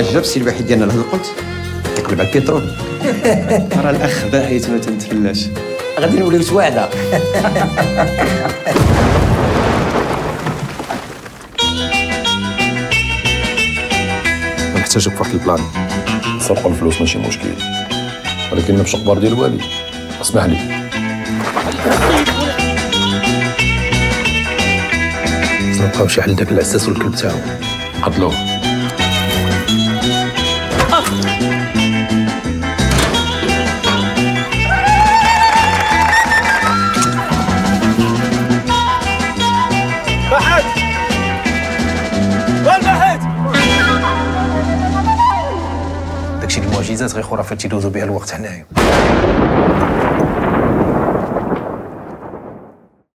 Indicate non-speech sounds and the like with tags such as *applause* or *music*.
السي الوحيد ديالنا لهذا القلت كيقلب على البترول *laughs* راه الاخ باهيت ما تنتفلاش غادي نوليو سواعده *laughs* نحتاجك في واحد البلان. سرقوا الفلوس ماشي مشكل. ولكن نمشي أخبار ديال الوالي اسمح لي. نلقاو شي حل داك العساس والكلب تاعو. قتلوه داكشي المعجزات غير خرافات تيدوزو بها الوقت هنايا.